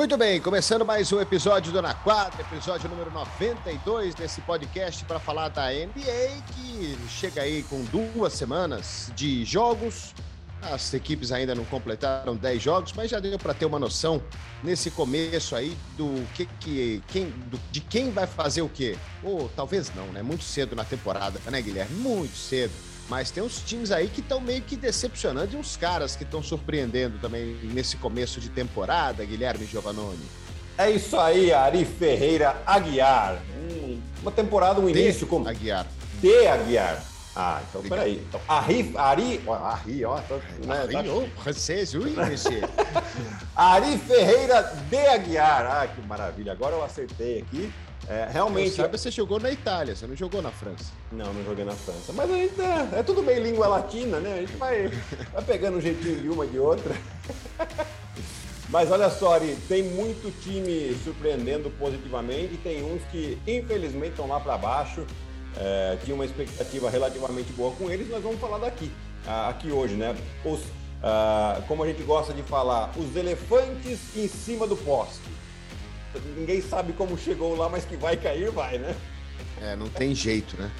Muito bem, começando mais um episódio do Na Quadra, episódio número 92 desse podcast para falar da NBA, que chega aí com duas semanas de jogos. As equipes ainda não completaram 10 jogos, mas já deu para ter uma noção nesse começo aí do que, que quem, do, de quem vai fazer o quê. Ou talvez não, né? Muito cedo na temporada, né, Guilherme? Muito cedo. Mas tem uns times aí que estão meio que decepcionando e uns caras que estão surpreendendo também nesse começo de temporada, Guilherme Giovannoni. É isso aí, Ari Ferreira Aguiar. Hum, uma temporada, um início como. Aguiar. De Aguiar. Ah, então peraí. Então, Ari, Ari, ó, Ari, ó. Tô, né, Ari, tá... oh, francês, ui, monsieur. Ari Ferreira de Aguiar. Ah, que maravilha. Agora eu acertei aqui. É, realmente. Sabe, você jogou na Itália, você não jogou na França. Não, não joguei na França. Mas a gente, é, é tudo bem língua latina, né? A gente vai, vai pegando um jeitinho de uma de outra. Mas olha só, Ari, tem muito time surpreendendo positivamente, tem uns que infelizmente estão lá para baixo. É, tinha uma expectativa relativamente boa com eles, nós vamos falar daqui, aqui hoje, né? Os, uh, como a gente gosta de falar, os elefantes em cima do poste ninguém sabe como chegou lá, mas que vai cair, vai, né? É, não tem jeito, né?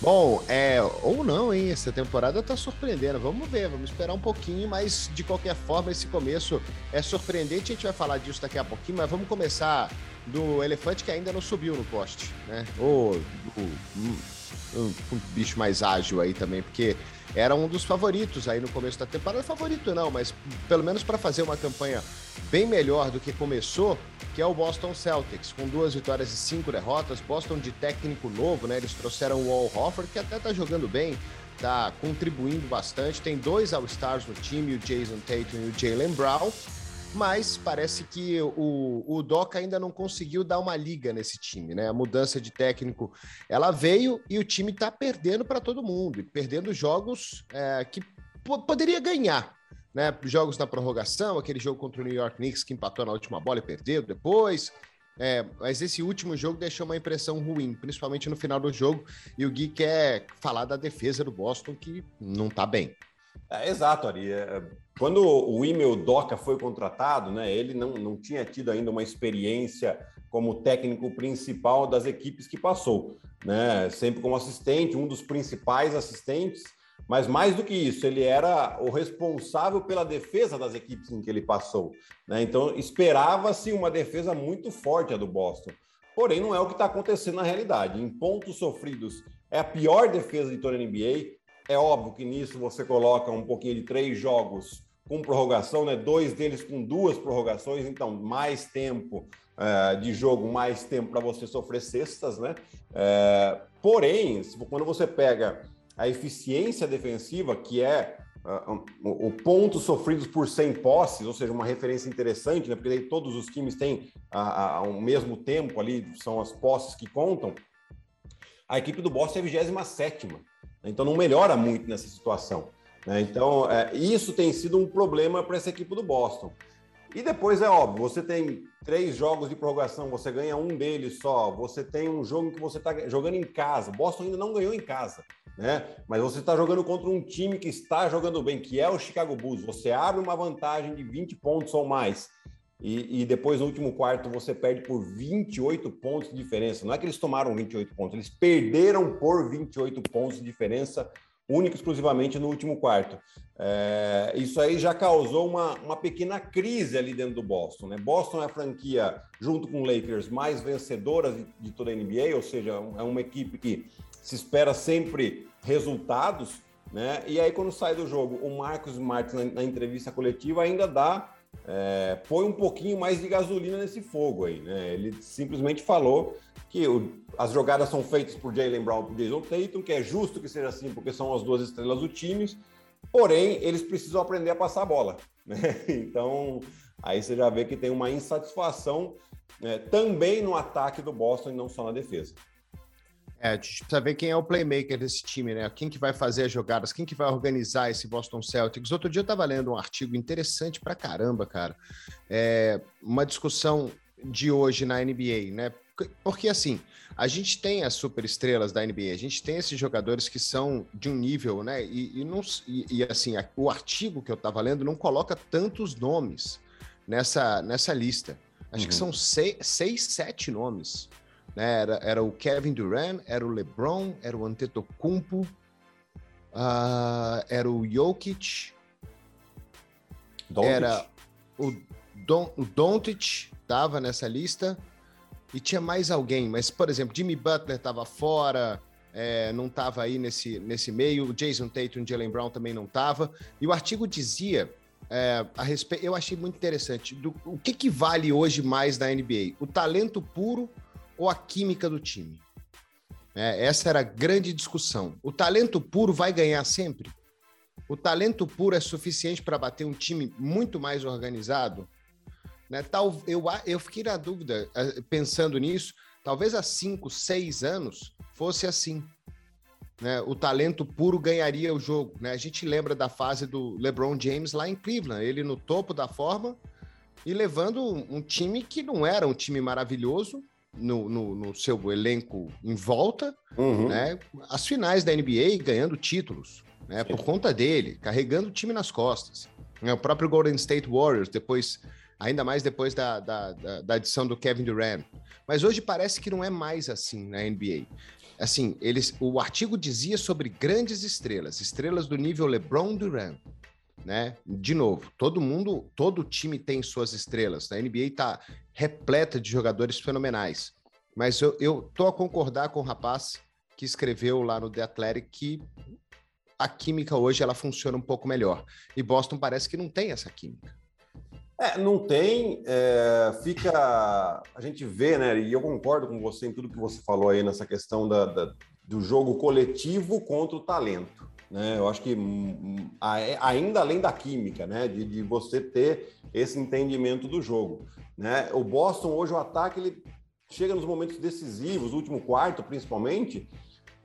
Bom, é, ou não, hein? Essa temporada tá surpreendendo. Vamos ver, vamos esperar um pouquinho, mas de qualquer forma, esse começo é surpreendente. A gente vai falar disso daqui a pouquinho, mas vamos começar do elefante que ainda não subiu no poste, né? Ou o, um, um bicho mais ágil aí também, porque era um dos favoritos aí no começo da temporada. Favorito não, mas pelo menos para fazer uma campanha bem melhor do que começou, que é o Boston Celtics, com duas vitórias e cinco derrotas. Boston de técnico novo, né? Eles trouxeram o Al Hofford, que até tá jogando bem, tá contribuindo bastante. Tem dois All-Stars no time, o Jason Tatum e o Jalen Brown mas parece que o, o Doca ainda não conseguiu dar uma liga nesse time, né? A mudança de técnico ela veio e o time está perdendo para todo mundo, perdendo jogos é, que poderia ganhar. Né, jogos na prorrogação, aquele jogo contra o New York Knicks que empatou na última bola e perdeu depois. É, mas esse último jogo deixou uma impressão ruim, principalmente no final do jogo. E o Gui quer falar da defesa do Boston, que não está bem. É, exato, Ari. É, quando o Imel Doca foi contratado, né, ele não, não tinha tido ainda uma experiência como técnico principal das equipes que passou, né? Sempre como assistente, um dos principais assistentes, mas mais do que isso, ele era o responsável pela defesa das equipes em que ele passou, né? Então esperava-se uma defesa muito forte a do Boston. Porém, não é o que está acontecendo na realidade. Em pontos sofridos, é a pior defesa de toda a NBA. É óbvio que nisso você coloca um pouquinho de três jogos com prorrogação, né? Dois deles com duas prorrogações, então mais tempo uh, de jogo, mais tempo para você sofrer cestas, né? Uh, porém, quando você pega a eficiência defensiva, que é uh, o ponto sofridos por 100 posses, ou seja, uma referência interessante, né? Porque daí todos os times têm o mesmo tempo ali, são as posses que contam. A equipe do Boston é a 27 então não melhora muito nessa situação. Né? Então, é, isso tem sido um problema para essa equipe do Boston. E depois é óbvio, você tem três jogos de prorrogação, você ganha um deles só, você tem um jogo que você está jogando em casa. Boston ainda não ganhou em casa, né? Mas você está jogando contra um time que está jogando bem, que é o Chicago Bulls. Você abre uma vantagem de 20 pontos ou mais. E, e, depois no último quarto você perde por 28 pontos de diferença. Não é que eles tomaram 28 pontos, eles perderam por 28 pontos de diferença única e exclusivamente no último quarto. É, isso aí já causou uma, uma pequena crise ali dentro do Boston. Né? Boston é a franquia, junto com o Lakers, mais vencedora de, de toda a NBA, ou seja, é uma equipe que se espera sempre resultados. Né? E aí, quando sai do jogo, o Marcos Martins, na, na entrevista coletiva, ainda dá é, põe um pouquinho mais de gasolina nesse fogo aí, né? Ele simplesmente falou que o, as jogadas são feitas por Jalen Brown e por Jason Tatum, que é justo que seja assim, porque são as duas estrelas do time, porém, eles precisam aprender a passar a bola, né? Então, aí você já vê que tem uma insatisfação né, também no ataque do Boston e não só na defesa. É, a gente precisa ver quem é o playmaker desse time, né? Quem que vai fazer as jogadas, quem que vai organizar esse Boston Celtics. Outro dia eu estava lendo um artigo interessante pra caramba, cara. É uma discussão de hoje na NBA, né? Porque assim, a gente tem as super estrelas da NBA, a gente tem esses jogadores que são de um nível, né? E, e, não, e, e assim, o artigo que eu estava lendo não coloca tantos nomes nessa, nessa lista. Acho uhum. que são seis, seis, sete nomes. Né? Era, era o Kevin Durant, era o LeBron, era o Antetokounmpo, uh, era o Jokic, era o, Don, o Doncic, estava nessa lista, e tinha mais alguém, mas, por exemplo, Jimmy Butler estava fora, é, não estava aí nesse, nesse meio, o Jason Tatum e Jalen Brown também não estava, e o artigo dizia é, a respeito, eu achei muito interessante. Do, o que, que vale hoje mais na NBA? O talento puro ou a química do time? É, essa era a grande discussão. O talento puro vai ganhar sempre? O talento puro é suficiente para bater um time muito mais organizado? Né? Tal, eu, eu fiquei na dúvida, é, pensando nisso, talvez há cinco, seis anos fosse assim né, o talento puro ganharia o jogo. Né? A gente lembra da fase do LeBron James lá em Cleveland, ele no topo da forma e levando um time que não era um time maravilhoso no, no, no seu elenco em volta, uhum. né? as finais da NBA ganhando títulos né? por conta dele, carregando o time nas costas. Né? O próprio Golden State Warriors, depois, ainda mais depois da, da, da, da adição do Kevin Durant. Mas hoje parece que não é mais assim na NBA assim, eles, o artigo dizia sobre grandes estrelas, estrelas do nível LeBron Durant, né? De novo, todo mundo, todo time tem suas estrelas. A NBA está repleta de jogadores fenomenais. Mas eu, eu tô a concordar com o rapaz que escreveu lá no The Athletic que a química hoje ela funciona um pouco melhor. E Boston parece que não tem essa química. É, não tem, é, fica. A gente vê, né? E eu concordo com você em tudo que você falou aí nessa questão da, da do jogo coletivo contra o talento. Né? Eu acho que hum, hum, ainda além da química, né? De, de, você ter esse entendimento do jogo. Né? O Boston, hoje, o ataque, ele chega nos momentos decisivos, último quarto principalmente,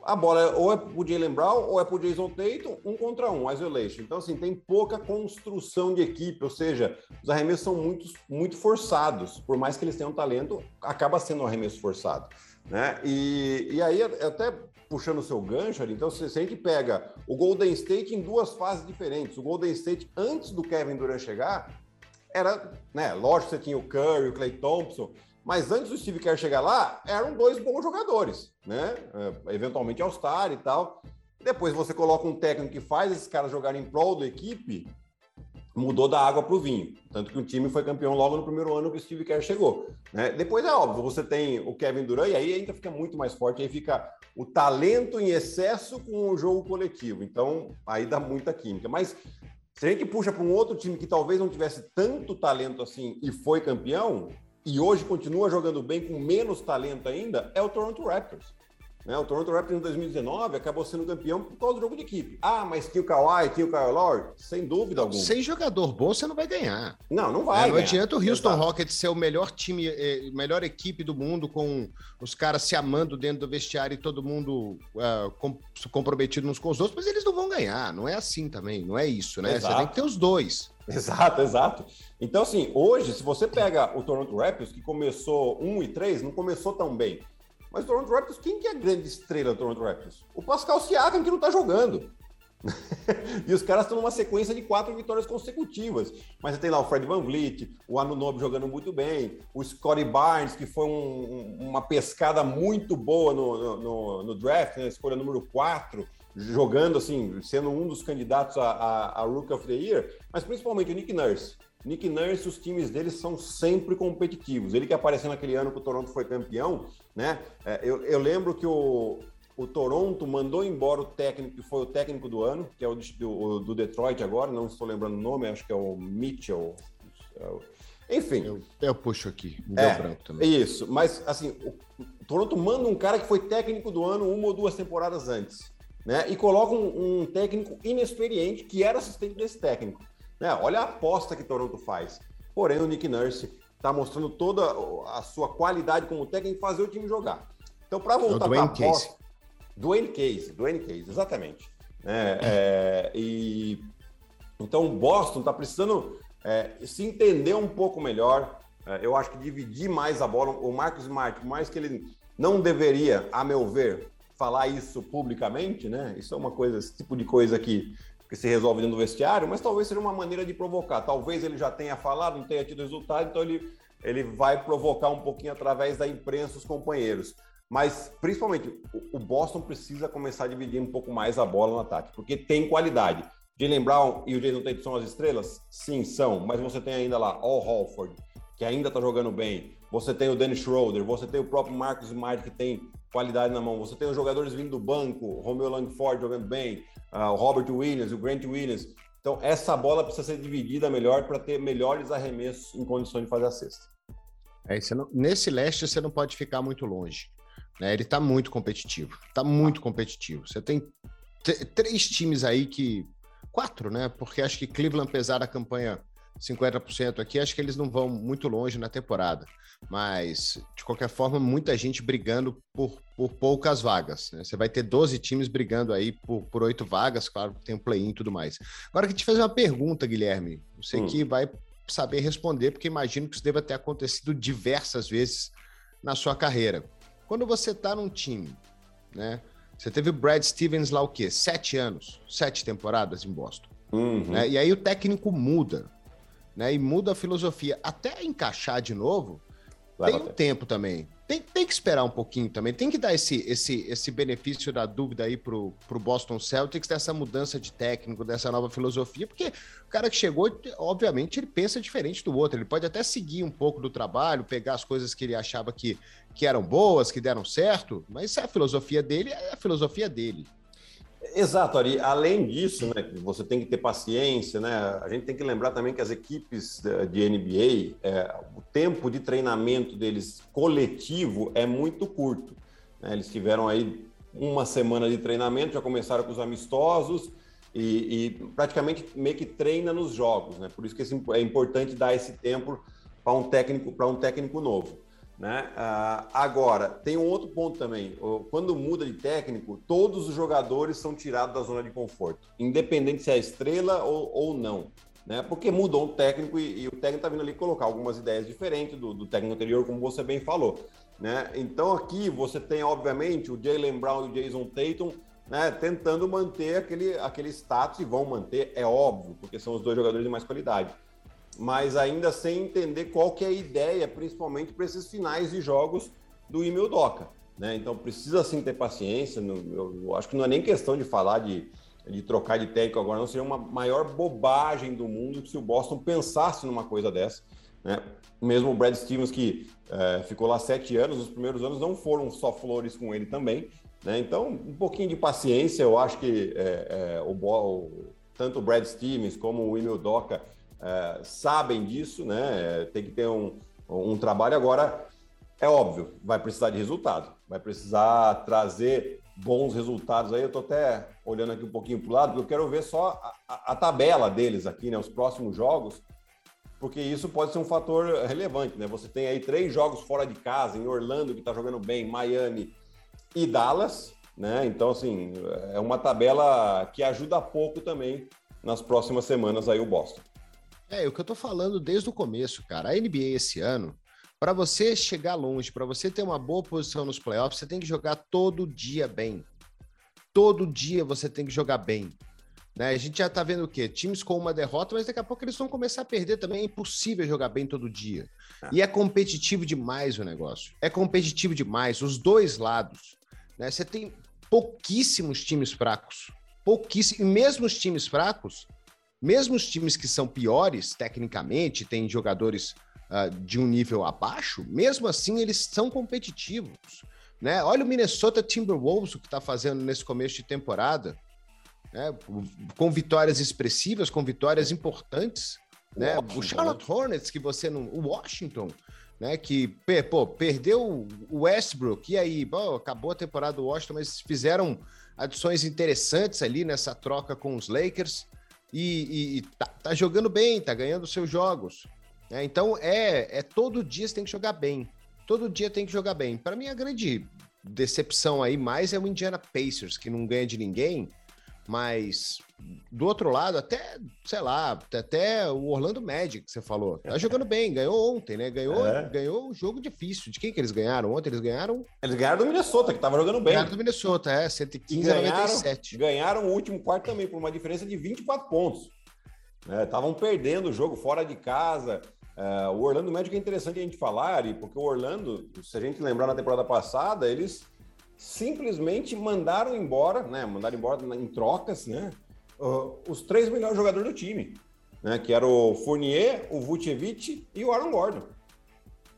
a bola é, ou é pro Jalen Brown ou é pro Jason Tatum, um contra um, isolation. Então, assim, tem pouca construção de equipe, ou seja, os arremessos são muito, muito forçados. Por mais que eles tenham talento, acaba sendo um arremesso forçado. Né? E, e aí, até puxando o seu gancho ali, então, se a gente pega o Golden State em duas fases diferentes. O Golden State, antes do Kevin Durant chegar, era, né, lógico que você tinha o Curry, o Clay Thompson, mas antes do Steve Kerr chegar lá, eram dois bons jogadores, né? É, eventualmente All-Star e tal. Depois você coloca um técnico que faz esses caras jogarem em prol da equipe, mudou da água para o vinho. Tanto que o time foi campeão logo no primeiro ano que o Steve Kerr chegou. Né? Depois é óbvio, você tem o Kevin Durant, e aí ainda fica muito mais forte, aí fica o talento em excesso com o jogo coletivo. Então, aí dá muita química. Mas se a gente puxa para um outro time que talvez não tivesse tanto talento assim e foi campeão, e hoje continua jogando bem com menos talento ainda, é o Toronto Raptors. Né? O Toronto Raptors em 2019 acabou sendo campeão por causa do jogo de equipe. Ah, mas tinha o Kawhi, tinha o Kyle Lowry? Sem dúvida alguma. Sem jogador bom, você não vai ganhar. Não, não vai. É, não adianta o Houston Exato. Rockets ser o melhor time, eh, melhor equipe do mundo, com os caras se amando dentro do vestiário e todo mundo uh, com, comprometido uns com os outros, mas eles não vão ganhar. Não é assim também, não é isso, né? Exato. Você tem que ter os dois. Exato, exato. Então, assim, hoje, se você pega o Toronto Raptors, que começou 1 e 3, não começou tão bem. Mas o Toronto Raptors, quem que é a grande estrela do Toronto Raptors? O Pascal Siakam, que não tá jogando. e os caras estão numa sequência de quatro vitórias consecutivas. Mas você tem lá o Fred Van Vliet, o Anunobi jogando muito bem, o Scottie Barnes, que foi um, uma pescada muito boa no, no, no draft, né? escolha número 4 jogando assim, sendo um dos candidatos a, a, a Rook of the Year, mas principalmente o Nick Nurse. Nick Nurse, os times dele são sempre competitivos. Ele que apareceu naquele ano que o Toronto foi campeão, né? É, eu, eu lembro que o, o Toronto mandou embora o técnico que foi o técnico do ano, que é o do, do Detroit agora, não estou lembrando o nome, acho que é o Mitchell. É enfim. Eu, eu puxo aqui, me é, branco também. Isso, mas assim, o Toronto manda um cara que foi técnico do ano uma ou duas temporadas antes né? E coloca um, um, técnico inexperiente que era assistente desse técnico. Né? Olha a aposta que Toronto faz. Porém, o Nick Nurse está mostrando toda a sua qualidade como técnico em fazer o time jogar. Então, para voltar para a aposta... Dwayne Case, Dwayne Case, exatamente. É, é, e então o Boston está precisando é, se entender um pouco melhor. É, eu acho que dividir mais a bola. O Marcos Smart, por mais que ele não deveria, a meu ver, falar isso publicamente, né? Isso é uma coisa, esse tipo de coisa que, que se resolve dentro do vestiário, mas talvez seja uma maneira de provocar. Talvez ele já tenha falado, não tenha tido resultado, então ele, ele vai provocar um pouquinho através da imprensa os companheiros. Mas, principalmente, o Boston precisa começar a dividir um pouco mais a bola no ataque, porque tem qualidade. Jalen Brown e o Jason Tate são as estrelas? Sim, são. Mas você tem ainda lá Al Holford, que ainda está jogando bem. Você tem o Dennis Schroeder, você tem o próprio Marcus Smart, que tem qualidade na mão. Você tem os jogadores vindo do banco, Romeo Langford jogando bem, uh, o Robert Williams, o Grant Williams. Então, essa bola precisa ser dividida melhor para ter melhores arremessos em condições de fazer a cesta. É, não, nesse leste, você não pode ficar muito longe. Né? Ele está muito competitivo. Está muito competitivo. Você tem três times aí que. Quatro, né? Porque acho que Cleveland, apesar da campanha 50% aqui, acho que eles não vão muito longe na temporada. Mas, de qualquer forma, muita gente brigando por, por poucas vagas. Né? Você vai ter 12 times brigando aí por, por 8 vagas, claro, tem um play-in e tudo mais. Agora, que te fazer uma pergunta, Guilherme. Você hum. que vai saber responder, porque imagino que isso deva ter acontecido diversas vezes na sua carreira. Quando você está num time, né? Você teve o Brad Stevens lá o quê? Sete anos, sete temporadas em Boston. Uhum. Né? E aí o técnico muda, né? E muda a filosofia. Até encaixar de novo, tem um tempo também. Tem, tem que esperar um pouquinho também. Tem que dar esse, esse, esse benefício da dúvida aí pro, pro Boston Celtics dessa mudança de técnico, dessa nova filosofia, porque o cara que chegou, obviamente, ele pensa diferente do outro. Ele pode até seguir um pouco do trabalho, pegar as coisas que ele achava que, que eram boas, que deram certo, mas a filosofia dele é a filosofia dele. Exato, Ari. Além disso, né, você tem que ter paciência, né? A gente tem que lembrar também que as equipes de NBA, é, o tempo de treinamento deles coletivo é muito curto. Né? Eles tiveram aí uma semana de treinamento, já começaram com os amistosos e, e praticamente meio que treina nos jogos, né? Por isso que é importante dar esse tempo para um técnico para um técnico novo. Né? Ah, agora, tem um outro ponto também. Quando muda de técnico, todos os jogadores são tirados da zona de conforto, independente se é estrela ou, ou não. Né? Porque mudou o técnico e, e o técnico está vindo ali colocar algumas ideias diferentes do, do, técnico anterior, como você bem falou. Né? Então aqui você tem, obviamente, o Jalen Brown e o Jason Tatum né, tentando manter aquele, aquele status e vão manter, é óbvio, porque são os dois jogadores de mais qualidade mas ainda sem entender qual que é a ideia, principalmente para esses finais de jogos do Emil Doca. Né? Então precisa sim ter paciência. Eu, acho que não é nem questão de falar de, de trocar de técnico agora, não seria uma maior bobagem do mundo se o Boston pensasse numa coisa dessa. Né? Mesmo o Brad Stevens, que é, ficou lá sete anos, os primeiros anos não foram só flores com ele também. Né? Então, um pouquinho de paciência, eu acho que é, é, o, o, tanto o Brad Stevens como o Emil Doca é, sabem disso, né? Tem que ter um, um trabalho. Agora, é óbvio, vai precisar de resultado, vai precisar trazer bons resultados aí. Eu estou até olhando aqui um pouquinho para o lado, porque eu quero ver só a, a, a, tabela deles aqui, né? Os próximos jogos, porque isso pode ser um fator relevante, né? Você tem aí três jogos fora de casa, em Orlando, que está jogando bem, Miami e Dallas, né? Então, assim, é uma tabela que ajuda pouco também nas próximas semanas aí o Boston. É, o que eu tô falando desde o começo, cara. A NBA esse ano, para você chegar longe, para você ter uma boa posição nos playoffs, você tem que jogar todo dia bem. Todo dia você tem que jogar bem. Né? A gente já tá vendo o quê? Times com uma derrota, mas daqui a pouco eles vão começar a perder também. É impossível jogar bem todo dia. Ah. E é competitivo demais o negócio. É competitivo demais, os dois lados. Né? Você tem pouquíssimos times fracos. Pouquíssimos. E mesmo os times fracos, mesmo os times que são piores tecnicamente, têm jogadores uh, de um nível abaixo, mesmo assim eles são competitivos. Né? Olha o Minnesota Timberwolves, o que está fazendo nesse começo de temporada, né? com vitórias expressivas, com vitórias importantes. Né? O Charlotte né? Hornets, que você não. O Washington, né? Que pô, perdeu o Westbrook, e aí, pô, acabou a temporada do Washington, mas fizeram adições interessantes ali nessa troca com os Lakers e, e, e tá, tá, jogando bem, tá ganhando seus jogos. Né? Então é, é todo dia você tem que jogar bem. Todo dia tem que jogar bem. Para mim, a grande decepção aí mais é o Indiana Pacers, que não ganha de ninguém, Mas do outro lado, até, sei lá, até o Orlando Magic, que você falou, tá jogando bem, ganhou ontem, né? Ganhou, é. ganhou um jogo difícil. De quem que eles ganharam ontem? Eles ganharam. Eles ganharam do Minnesota, que tava jogando bem. Ganharam do Minnesota, é, 115 a 97. Ganharam o último quarto também, por uma diferença de 24 pontos. Estavam é, perdendo o jogo fora de casa. É, o Orlando Magic é interessante a gente falar, porque o Orlando, se a gente lembrar na temporada passada, eles simplesmente mandaram embora, né? Mandaram embora em trocas, né? Uh, os três melhores jogadores do time, né? Que era o Fournier, o Vucevic e o Aaron Gordon.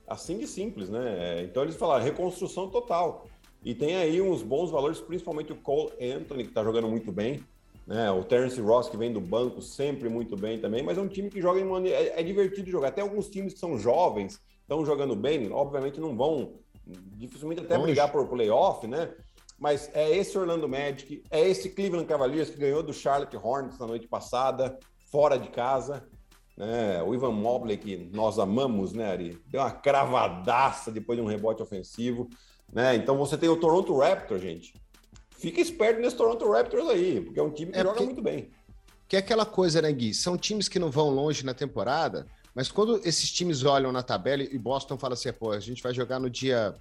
Assim de simples, né? Então eles falaram reconstrução total. E tem aí uns bons valores, principalmente o Cole Anthony, que está jogando muito bem. Né? O Terence Ross, que vem do banco, sempre muito bem também. Mas é um time que joga em uma... é, é divertido jogar. Até alguns times que são jovens, estão jogando bem, obviamente não vão dificilmente até brigar por playoff, né? Mas é esse Orlando Magic, é esse Cleveland Cavaliers que ganhou do Charlotte Hornets na noite passada, fora de casa. Né? O Ivan Mobley, que nós amamos, né, Ari? Deu uma cravadaça depois de um rebote ofensivo. Né? Então você tem o Toronto Raptors, gente. Fica esperto nesse Toronto Raptors aí, porque é um time que é joga porque... muito bem. Que é aquela coisa, né, Gui? São times que não vão longe na temporada, mas quando esses times olham na tabela e Boston fala assim, pô, a gente vai jogar no dia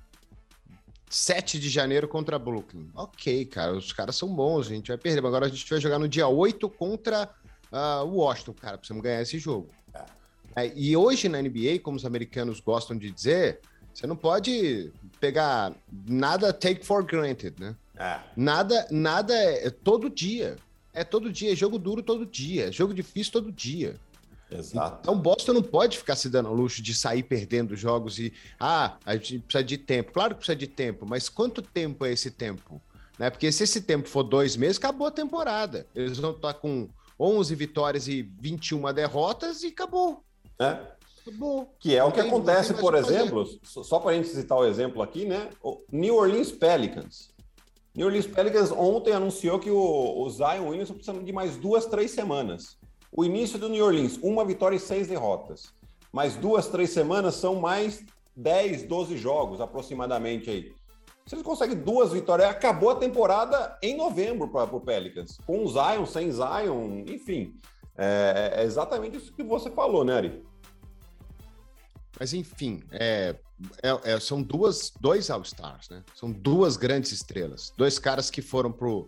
7 de janeiro contra Brooklyn. Ok, cara, os caras são bons, a gente vai perder. Mas agora a gente vai jogar no dia 8 contra uh, o Washington, cara, precisamos ganhar esse jogo. É, e hoje na NBA, como os americanos gostam de dizer, você não pode pegar nada take for granted, né? É. Nada, nada é, é todo dia. É todo dia, é jogo duro todo dia, jogo difícil todo dia. Exato. Então, Boston não pode ficar se dando ao luxo de sair perdendo jogos e, ah, a gente precisa de tempo. Claro que precisa de tempo, mas quanto tempo é esse tempo? Né? Porque se esse tempo for dois meses, acabou a temporada. Eles vão estar com 11 vitórias e 21 derrotas e acabou. É. Acabou. Que é o que acontece, por exemplo, só para a gente citar o exemplo aqui, né? O New Orleans Pelicans. New Orleans Pelicans ontem anunciou que o, o Zion Williamson precisa de mais duas, três semanas. O início do New Orleans, uma vitória e seis derrotas. Mais duas, três semanas são mais 10, 12 jogos aproximadamente aí. Eles conseguem duas vitórias, acabou a temporada em novembro para o Pelicans. Com o Zion, sem Zion, enfim. É, é, exatamente isso que você falou, né, Ari? Mas enfim, é, é, é, são duas, dois All-Stars, né? São duas grandes estrelas. Dois caras que foram pro,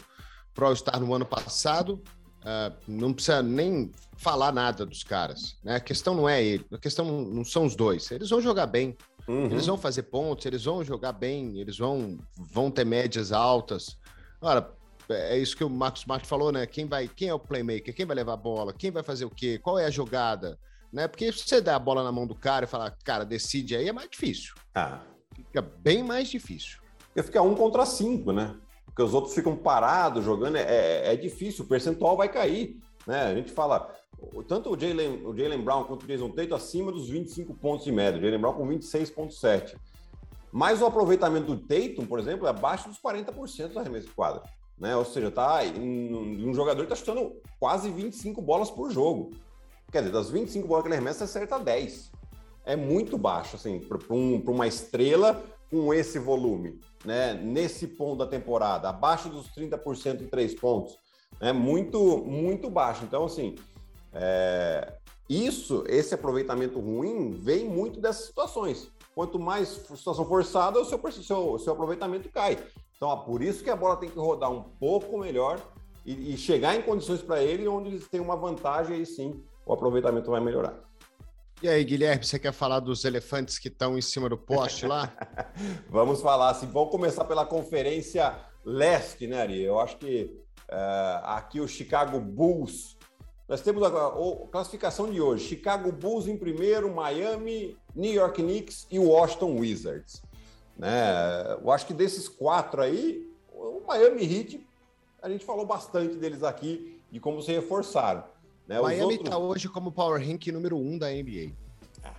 pro All-Star no ano passado Uh, não precisa nem falar nada dos caras. Né? A questão não é ele, a questão não são os dois. Eles vão jogar bem, uhum. eles vão fazer pontos, eles vão jogar bem, eles vão, vão ter médias altas. Ora, é isso que o Marcos Smart falou, né? Quem vai, quem é o playmaker? Quem vai levar a bola? Quem vai fazer o quê? Qual é a jogada? Né? Porque se você der a bola na mão do cara e falar, cara, decide aí, é mais difícil. Ah. Fica bem mais difícil. Porque fica um contra cinco, né? Porque os outros ficam parados jogando, é, é, é difícil, o percentual vai cair. Né? A gente fala, tanto o Jalen, o Brown quanto o Jason Tatum acima dos 25 pontos de média, o Jalen Brown com 26,7. Mas o aproveitamento do Tatum, por exemplo, é abaixo dos 40% do arremesso de quadra. Né? Ou seja, tá, um, um jogador está chutando quase 25 bolas por jogo. Quer dizer, das 25 bolas que ele arremessa, acerta 10. É muito baixo, assim, para um, uma estrela com esse volume né, nesse ponto da temporada, abaixo dos 30% em três pontos, é né, muito, muito baixo. Então, assim, é, isso, esse aproveitamento ruim, vem muito dessas situações. Quanto mais situação forçada, o seu, seu, seu aproveitamento cai. Então, por isso que a bola tem que rodar um pouco melhor e, e chegar em condições para ele onde eles têm uma vantagem, aí sim o aproveitamento vai melhorar. E aí, Guilherme, você quer falar dos elefantes que estão em cima do poste lá? Vamos falar, assim, vamos começar pela Conferência Leste, né, Ari? Eu acho que uh, aqui o Chicago Bulls. Nós temos a, a, classificação de hoje: Chicago Bulls em primeiro, Miami, New York Knicks e Washington Wizards. Né? Eu acho que desses quatro aí, o Miami Heat, a gente falou bastante deles aqui, de como se reforçaram. Né? Miami está outros... hoje como Power Rank número um da NBA. Ah.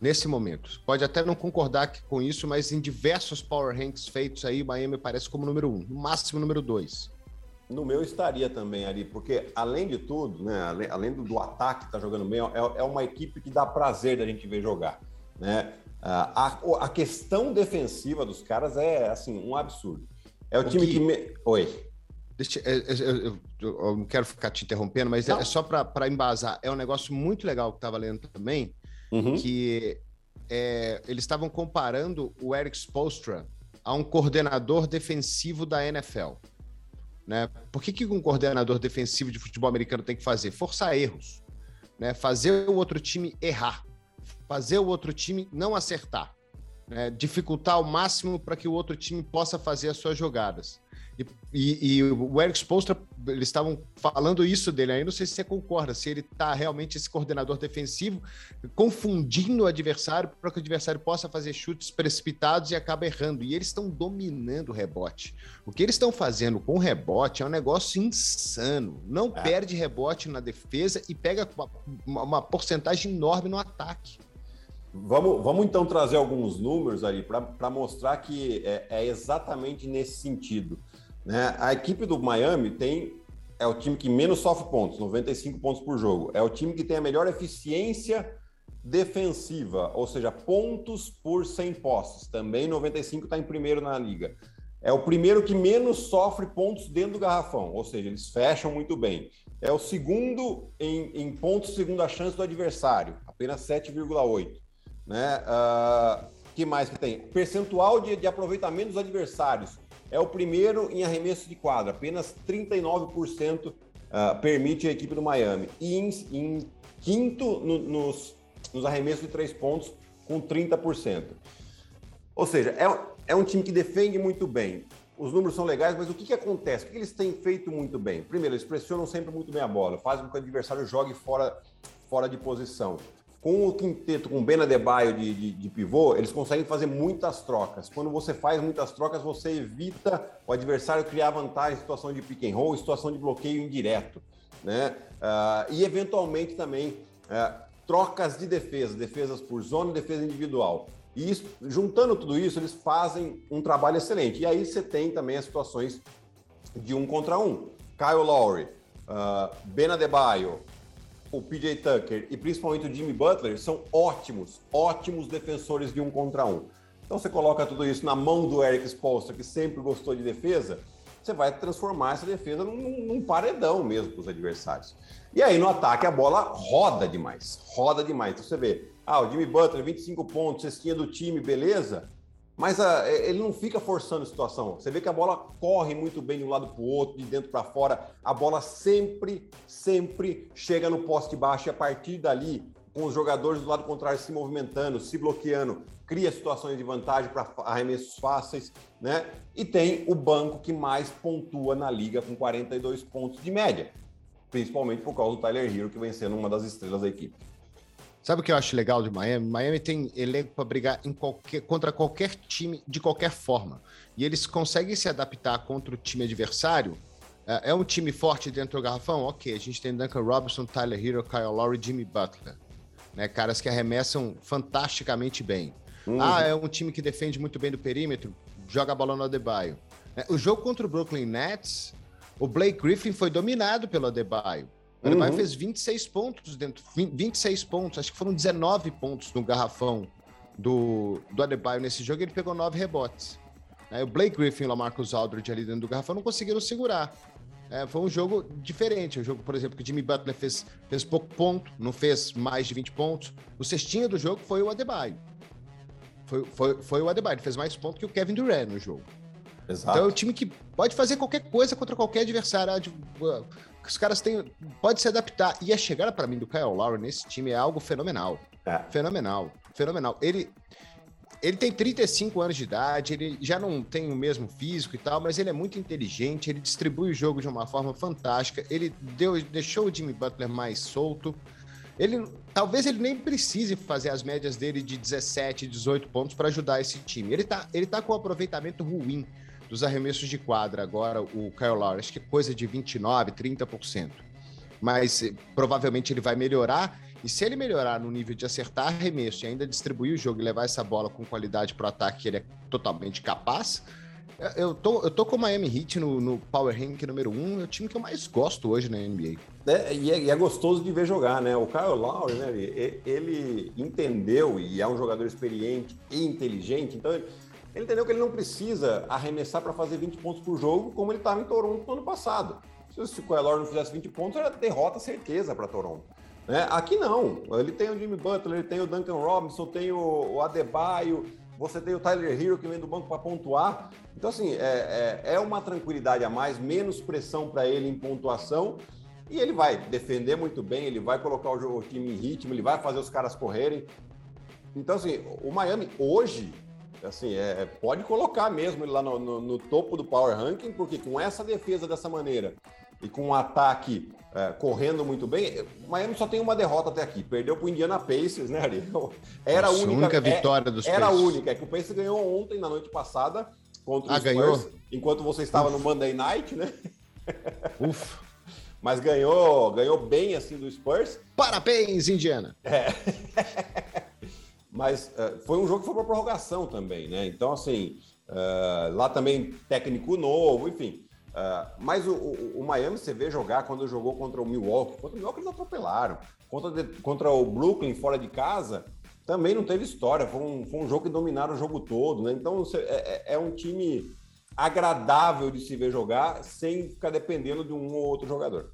Nesse momento. Pode até não concordar com isso, mas em diversos Power Ranks feitos aí, Miami parece como número um, no máximo número dois. No meu estaria também ali, porque além de tudo, né, além, além do, do, ataque tá jogando bem, é, é, uma equipe que dá prazer da gente ver jogar. Né? A, a, questão defensiva dos caras é assim um absurdo. É o, o time que. que me... Oi. Deixa, eu, eu, eu, eu, não quero ficar te interrompendo, mas é, é só para embasar. É um negócio muito legal que estava lendo também, uhum. que é, eles estavam comparando o Eric Spolstra a um coordenador defensivo da NFL. Né? Por que, que um coordenador defensivo de futebol americano tem que fazer? Forçar erros. Né? Fazer o outro time errar. Fazer o outro time não acertar. Né? Dificultar ao máximo para que o outro time possa fazer as suas jogadas. E, e, e, o Eric Spolstra, eles estavam falando isso dele, aí não sei se você concorda, se ele está realmente esse coordenador defensivo confundindo o adversário para que o adversário possa fazer chutes precipitados e acaba errando. E eles estão dominando o rebote. O que eles estão fazendo com o rebote é um negócio insano. Não é. perde rebote na defesa e pega uma, uma porcentagem enorme no ataque. Vamos, vamos então trazer alguns números ali para mostrar que é, é exatamente nesse sentido. Né? A equipe do Miami tem é o time que menos sofre pontos, 95 pontos por jogo. É o time que tem a melhor eficiência defensiva, ou seja, pontos por 100 posses. Também 95 está em primeiro na liga. É o primeiro que menos sofre pontos dentro do garrafão, ou seja, eles fecham muito bem. É o segundo em, em pontos segundo a chance do adversário, apenas 7,8. Né? Uh, que mais que tem? Percentual de, de aproveitamento dos adversários, é o primeiro em arremesso de quadra, apenas 39% uh, ah, permite a equipe do Miami. E em, em quinto no, nos, nos arremessos de três pontos, com 30%. Ou seja, é, é um time que defende muito bem. Os números são legais, mas o que, que acontece? O que eles têm feito muito bem? Primeiro, eles pressionam sempre muito bem a bola, fazem com que o adversário jogue fora, fora de posição com o quinteto, com o Ben Adebayo de, de, de, pivô, eles conseguem fazer muitas trocas. Quando você faz muitas trocas, você evita o adversário criar vantagem em situação de pick and roll, situação de bloqueio indireto. Né? Uh, e, eventualmente, também uh, trocas de defesa, defesas por zona defesa individual. E isso, juntando tudo isso, eles fazem um trabalho excelente. E aí você tem também as situações de um contra um. Kyle Lowry, uh, Ben Adebayo, o PJ Tucker e principalmente o Jimmy Butler são ótimos, ótimos defensores de um contra um. Então você coloca tudo isso na mão do Eric Spoelstra, que sempre gostou de defesa, você vai transformar essa defesa num, num paredão mesmo para os adversários. E aí no ataque a bola roda demais, roda demais. Então você vê, ah, o Jimmy Butler, 25 pontos, cestinha do time, beleza. Mas uh, ele não fica forçando a situação. Você vê que a bola corre muito bem de um lado para o outro, de dentro para fora. A bola sempre, sempre chega no poste baixo e a partir dali, com os jogadores do lado contrário se movimentando, se bloqueando, cria situações de vantagem para arremessos fáceis, né? E tem o banco que mais pontua na liga com 42 pontos de média, principalmente por causa do Tyler Hero, que vem sendo uma das estrelas da equipe. Sabe o que eu acho legal de Miami? Miami tem elenco para brigar qualquer, contra qualquer time de qualquer forma. E eles conseguem se adaptar contra o time adversário. É, é um time forte dentro do garrafão? Ok, a gente tem Duncan Robinson, Tyler Hero, Kyle Lowry, Jimmy Butler. Né? Caras que arremessam fantasticamente bem. Uhum. Ah, é um time que defende muito bem do perímetro? Joga a bola no Adebayo. É, o jogo contra o Brooklyn Nets, o Blake Griffin foi dominado pelo Adebayo. O Adebayo uhum. fez 26 pontos dentro, 26 pontos, acho que foram 19 pontos no garrafão do, do Adebayo nesse jogo, ele pegou 9 rebotes. É, o Blake Griffin e o Lamarcus Aldridge ali dentro do garrafão não conseguiram segurar. É, foi um jogo diferente. Um jogo, por exemplo, que o Jimmy Butler fez, fez pouco ponto, não fez mais de 20 pontos. O cestinho do jogo foi o Adebayo. Foi, foi, foi o Adebayo, ele fez mais pontos que o Kevin Durant no jogo. Exato. Então é um time que pode fazer qualquer coisa contra qualquer adversário. Os caras têm. Pode se adaptar. E a chegada para mim do Kyle Lowry nesse time é algo fenomenal. É. Fenomenal. Fenomenal. Ele. Ele tem 35 anos de idade, ele já não tem o mesmo físico e tal, mas ele é muito inteligente, ele distribui o jogo de uma forma fantástica, ele deu, deixou o Jimmy Butler mais solto. Ele talvez ele nem precise fazer as médias dele de 17, 18 pontos para ajudar esse time. Ele tá, ele tá com um aproveitamento ruim dos arremessos de quadra agora, o Kyle Lowry, acho que é coisa de 29%, 30%. Mas eh, provavelmente ele vai melhorar, e se ele melhorar no nível de acertar arremesso e ainda distribuir o jogo e levar essa bola com qualidade para o ataque, ele é totalmente capaz. Eu tô, eu tô com o Miami Heat no, no Power Rank número 1, um, é o time que eu mais gosto hoje na NBA. É, e, é, e, é, gostoso de ver jogar, né? O Kyle Lowry, né, ele, ele entendeu e é um jogador experiente e inteligente, então ele, Ele entendeu que ele não precisa arremessar para fazer 20 pontos por jogo, como ele estava em Toronto no ano passado. Se o Kawhi não fizesse 20 pontos, era derrota certeza para Toronto. Né? Aqui não. Ele tem o Jimmy Butler, ele tem o Duncan Robinson, tem o, Adebayo, você tem o Tyler Hero que vem do banco para pontuar. Então, assim, é, é, é, uma tranquilidade a mais, menos pressão para ele em pontuação. E ele vai defender muito bem, ele vai colocar o, o time em ritmo, ele vai fazer os caras correrem. Então, assim, o Miami hoje, assim, é, pode colocar mesmo ele lá no, no, no topo do Power Ranking, porque com essa defesa dessa maneira e com um ataque é, correndo muito bem, o Miami só tem uma derrota até aqui. Perdeu para o Indiana Pacers, né, Ari? Era Nossa, a única, única é, vitória dos Era Pacers. a única, é que o Pacers ganhou ontem, na noite passada, contra ah, o Spurs, ganhou? enquanto você estava Uf. no Monday Night, né? Ufa. Mas ganhou, ganhou bem assim do Spurs. Parabéns, Indiana! É. Mas uh, foi um jogo que foi para prorrogação também, né? Então, assim, uh, lá também técnico novo, enfim. Uh, mas o, o, o, Miami, você vê jogar quando jogou contra o Milwaukee. Contra o Milwaukee eles atropelaram. Contra, contra o Brooklyn, fora de casa, também não teve história. Foi um, foi um jogo que dominaram o jogo todo. Né? Então é, é, é, um time agradável de se ver jogar sem ficar dependendo de um ou outro jogador.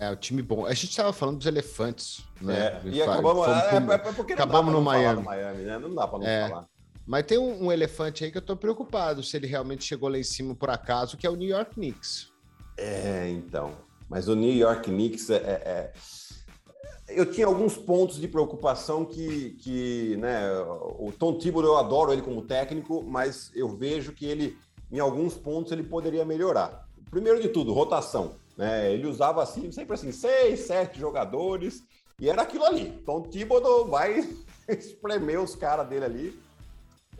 É, o time bom. A gente estava falando dos elefantes, né? É, e acabamos, é, é, porque acabamos no Miami. Miami né? Não dá para não é. falar. Mas tem um, um, elefante aí que eu tô preocupado se ele realmente chegou lá em cima por acaso, que é o New York Knicks. É, então. Mas o New York Knicks é, é, é... Eu tinha alguns pontos de preocupação que, que né, o Tom Thibodeau, eu adoro ele como técnico, mas eu vejo que ele, em alguns pontos, ele poderia melhorar. Primeiro de tudo, rotação. Né? Ele usava assim, sempre assim, seis, sete jogadores, e era aquilo ali. Tom Thibodeau vai espremer os caras dele ali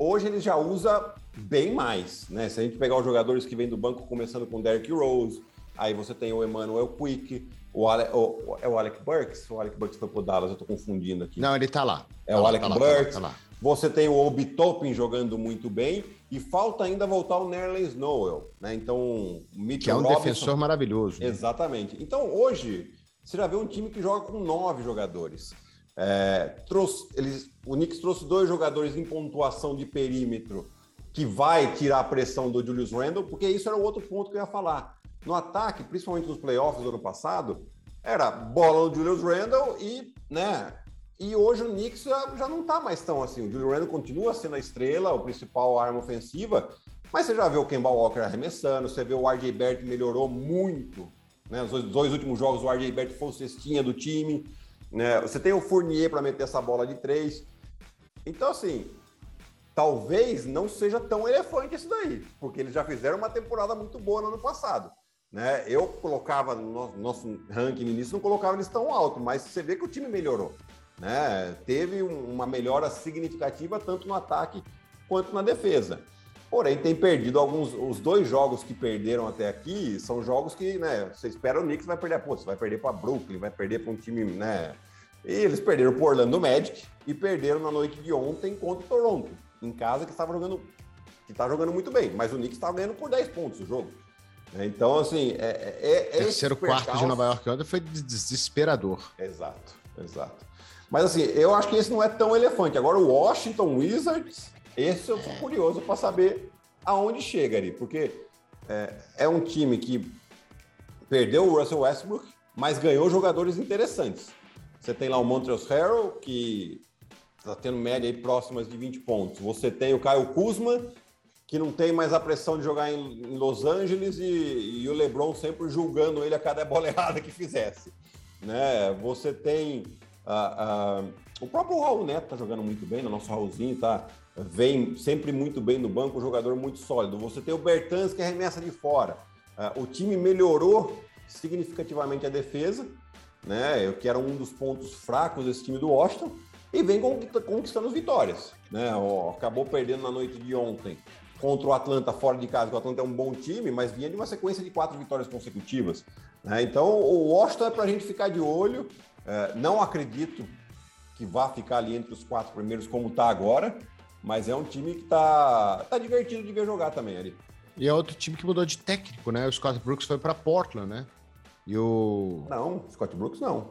Hoje ele já usa bem mais, né? Se a gente pegar os jogadores que vêm do banco, começando com Derrick Rose, aí você tem o Emmanuel Quick, o, Ale, o, é o Alec Burks? O Alec Burks foi pro Dallas, eu tô confundindo aqui. Não, ele tá lá. É tá o lá, Alec tá Burks. Lá, tá lá, você tem o Obi Toppin jogando muito bem e falta ainda voltar o Nerlens Noel, né? Então, Mitchell que é um Robinson, defensor maravilhoso. Né? Exatamente. Então, hoje, você já vê um time que joga com nove jogadores. É, trouxe, eles, o Knicks trouxe dois jogadores em pontuação de perímetro que vai tirar a pressão do Julius Randle, porque isso era o outro ponto que eu ia falar. No ataque, principalmente nos playoffs do ano passado, era bola no Julius Randle e, né? E hoje o Knicks já, já não tá mais tão assim. O Julius Randle continua sendo a estrela, o principal arma ofensiva, mas você já vê o Kemba Walker arremessando, você vê o RJ Barrett melhorou muito. Né? Os dois últimos jogos, o RJ Barrett foi o cestinha do time. Né? Você tem o Fournier para meter essa bola de três. Então, assim, talvez não seja tão elefante isso daí, porque eles já fizeram uma temporada muito boa no ano passado. Né? Eu colocava no nosso ranking no início, não colocava eles tão alto, mas você vê que o time melhorou. Né? Teve uma melhora significativa tanto no ataque quanto na defesa. Porém, tem perdido alguns. Os dois jogos que perderam até aqui são jogos que, né? Você espera o Knicks vai perder. Pô, você vai perder para Brooklyn, vai perder para um time, né? E eles perderam para Orlando Magic e perderam na noite de ontem contra o Toronto, em casa, que estava jogando. Que tá jogando muito bem, mas o Knicks estava ganhando por 10 pontos o jogo. Então, assim, é. é, é Terceiro quarto de Nova York ontem foi desesperador. Exato, exato. Mas assim, eu acho que esse não é tão elefante. Agora, o Washington Wizards esse eu sou curioso para saber aonde chega ali, porque é, é, um time que perdeu o Russell Westbrook, mas ganhou jogadores interessantes. Você tem lá o Montrezl Harrell, que está tendo média aí próximas de 20 pontos. Você tem o Kyle Kuzma, que não tem mais a pressão de jogar em, em Los Angeles e, e, o LeBron sempre julgando ele a cada bola errada que fizesse. Né? Você tem uh, uh, o próprio Raul Neto tá jogando muito bem, no nosso Raulzinho tá vem sempre muito bem no banco, um jogador muito sólido. Você tem o Bertans que arremessa de fora. Uh, o time melhorou significativamente a defesa, né? Que era um dos pontos fracos desse time do Washington, e vem conquistando vitórias. Né? acabou perdendo na noite de ontem contra o Atlanta fora de casa, o Atlanta é um bom time, mas vinha de uma sequência de quatro vitórias consecutivas. Né? Então o Washington é para a gente ficar de olho. Uh, não acredito que vá ficar ali entre os quatro primeiros como está agora, mas é um time que tá, tá divertido de ver jogar também ali. E é outro time que mudou de técnico, né? O Scott Brooks foi para Portland, né? E o. Não, Scott Brooks não.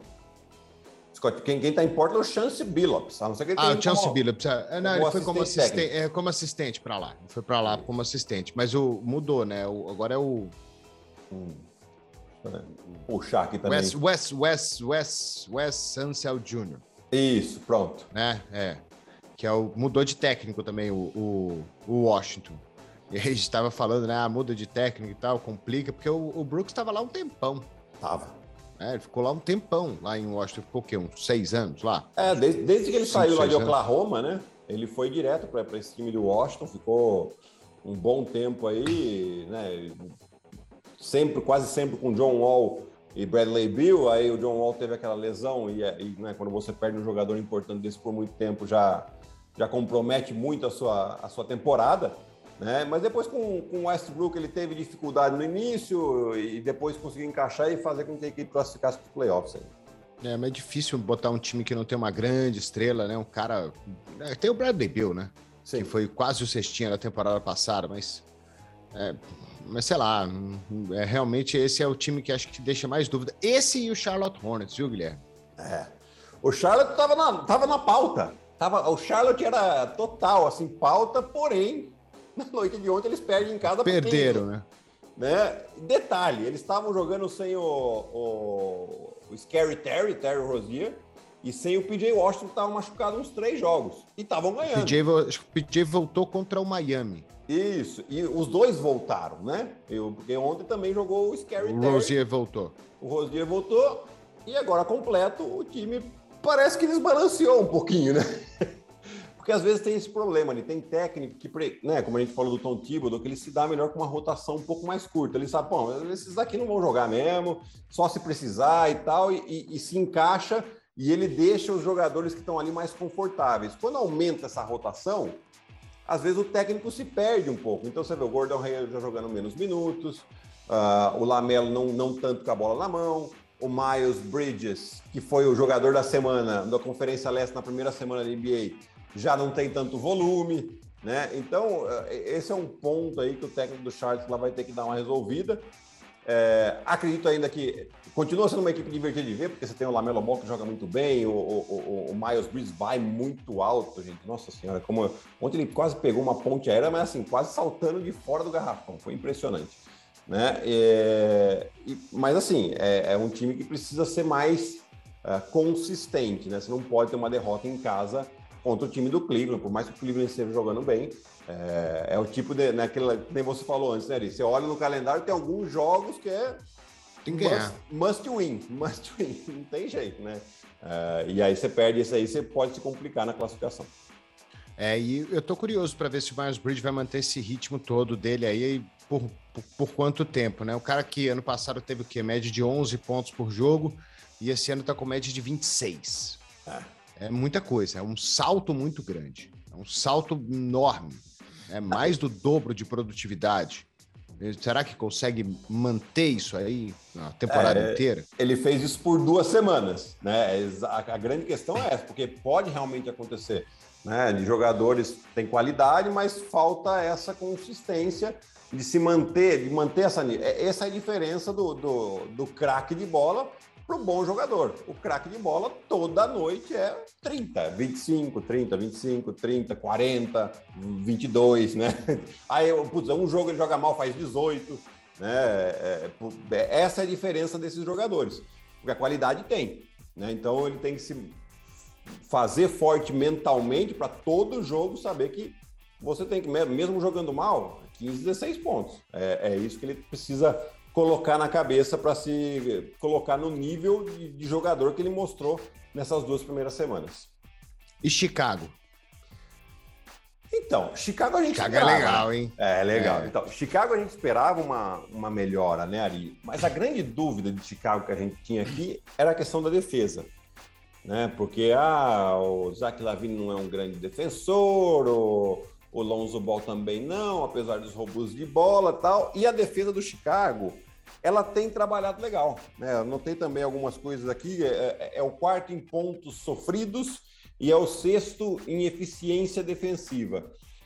Scott, quem, quem tá em Portland é o Chance Billups, a não ser que ele Ah, o Chance como, Billups. É, não, ele foi como assistente, é, como assistente para lá. Foi para lá como assistente. Mas o, mudou, né? O, agora é o. Hum. Puxar aqui também. Wes, Wes, Wes, Wes, Wes Ansel Jr. Isso, pronto. Né? É. Que é o, mudou de técnico também, o, o, o Washington. E a gente estava falando, né? Ah, muda de técnico e tal, complica, porque o, o Brooks estava lá um tempão. Tava. É, ele ficou lá um tempão, lá em Washington, ficou o quê? Uns seis anos lá? É, desde, desde que ele Cinco, saiu lá de Oklahoma, anos. né? Ele foi direto para esse time do Washington, ficou um bom tempo aí, né? Sempre, quase sempre com John Wall e Bradley Bill. Aí o John Wall teve aquela lesão e, e né, quando você perde um jogador importante desse por muito tempo, já, já compromete muito a sua, a sua temporada. Né? Mas depois com, com o Westbrook ele teve dificuldade no início e depois conseguiu encaixar e fazer com que a equipe classificasse para os playoffs. É, mas é difícil botar um time que não tem uma grande estrela, né? Um cara. É, tem o Bradley Bill, né? Sim. Que foi quase o cestinha da temporada passada, mas. É, mas sei lá, é, realmente esse é o time que acho que deixa mais dúvida. Esse e o Charlotte Hornets, viu, Guilherme? É. O Charlotte tava na, tava na pauta. Tava, o Charlotte era total, assim, pauta, porém na noite de ontem eles perdem em casa. Perderam, né? né? Detalhe, eles estavam jogando sem o, o, o Scary Terry, Terry Rozier, e sem o PJ Washington, que estava machucado uns três jogos. E estavam ganhando. PJ, o PJ voltou contra o Miami. Isso, e os dois voltaram, né? Eu, porque ontem também jogou o Scary o Terry. O Rozier voltou. O Rozier voltou, e agora completo, o time parece que desbalanceou um pouquinho, né? Porque às vezes tem esse problema, ele tem técnico que, né, como a gente falou do Tom Thibodeau, que ele se dá melhor com uma rotação um pouco mais curta. Ele sabe, bom, esses aqui não vão jogar mesmo, só se precisar e tal, e, e, e se encaixa e ele deixa os jogadores que estão ali mais confortáveis. Quando aumenta essa rotação, às vezes o técnico se perde um pouco. Então você vê o Gordon Hayward já jogando menos minutos, uh, o Lamelo não, não tanto com a bola na mão, o Miles Bridges, que foi o jogador da semana da Conferência Leste na primeira semana da NBA, já não tem tanto volume, né? Então, é, esse é um ponto aí que o técnico do Charles lá vai ter que dar uma resolvida. É, acredito ainda que continua sendo uma equipe divertida de ver, porque você tem o Lamelo Ball que joga muito bem, o, o, o, Miles Bridges vai muito alto, gente. Nossa senhora, como ontem ele quase pegou uma ponte aérea, mas assim, quase saltando de fora do garrafão. Foi impressionante. Né? É, e, mas assim, é, é, um time que precisa ser mais é, consistente, né? Você não pode ter uma derrota em casa contra o time do Cleveland, por mais que o Cleveland esteja jogando bem. É, é o tipo de. Né, aquele, nem você falou antes, né, Ari? Você olha no calendário, tem alguns jogos que é. Tem que ganhar. Must, must win, must win. Não tem jeito, né? É, e aí você perde isso aí, você pode se complicar na classificação. É, e eu tô curioso para ver se o Miles Bridge vai manter esse ritmo todo dele aí por, por, por, quanto tempo, né? O cara que ano passado teve o quê? Média de 11 pontos por jogo e esse ano tá com média de 26. É. É muita coisa, é um salto muito grande, é um salto enorme, é mais do dobro de produtividade. Será que consegue manter isso aí a temporada é, inteira? Ele fez isso por duas semanas, né? A, a, grande questão é essa, porque pode realmente acontecer, né? De jogadores têm qualidade, mas falta essa consistência de se manter, de manter essa. É, essa é a diferença do, do, do craque de bola para o bom jogador. O craque de bola toda noite é 30, 25, 30, 25, 30, 40, 22, né? Aí, putz, um jogo ele joga mal, faz 18, né? É, é, essa é a diferença desses jogadores, porque a qualidade tem, né? Então ele tem que se fazer forte mentalmente para todo jogo saber que você tem que, mesmo jogando mal, 15, 16 pontos. É, é isso que ele precisa colocar na cabeça para se colocar no nível de, de, jogador que ele mostrou nessas duas primeiras semanas. E Chicago? Então, Chicago a gente Chicago é esperava, é legal, hein? É, é legal. É. Então, Chicago a gente esperava uma, uma melhora, né, Ari? Mas a grande dúvida de Chicago que a gente tinha aqui era a questão da defesa. Né? Porque ah, o Zach Lavine não é um grande defensor, o, o Lonzo Ball também não, apesar dos roubos de bola tal. E a defesa do Chicago, ela tem trabalhado legal. Né? Notei também algumas coisas aqui. É, é, é, o quarto em pontos sofridos e é o sexto em eficiência defensiva.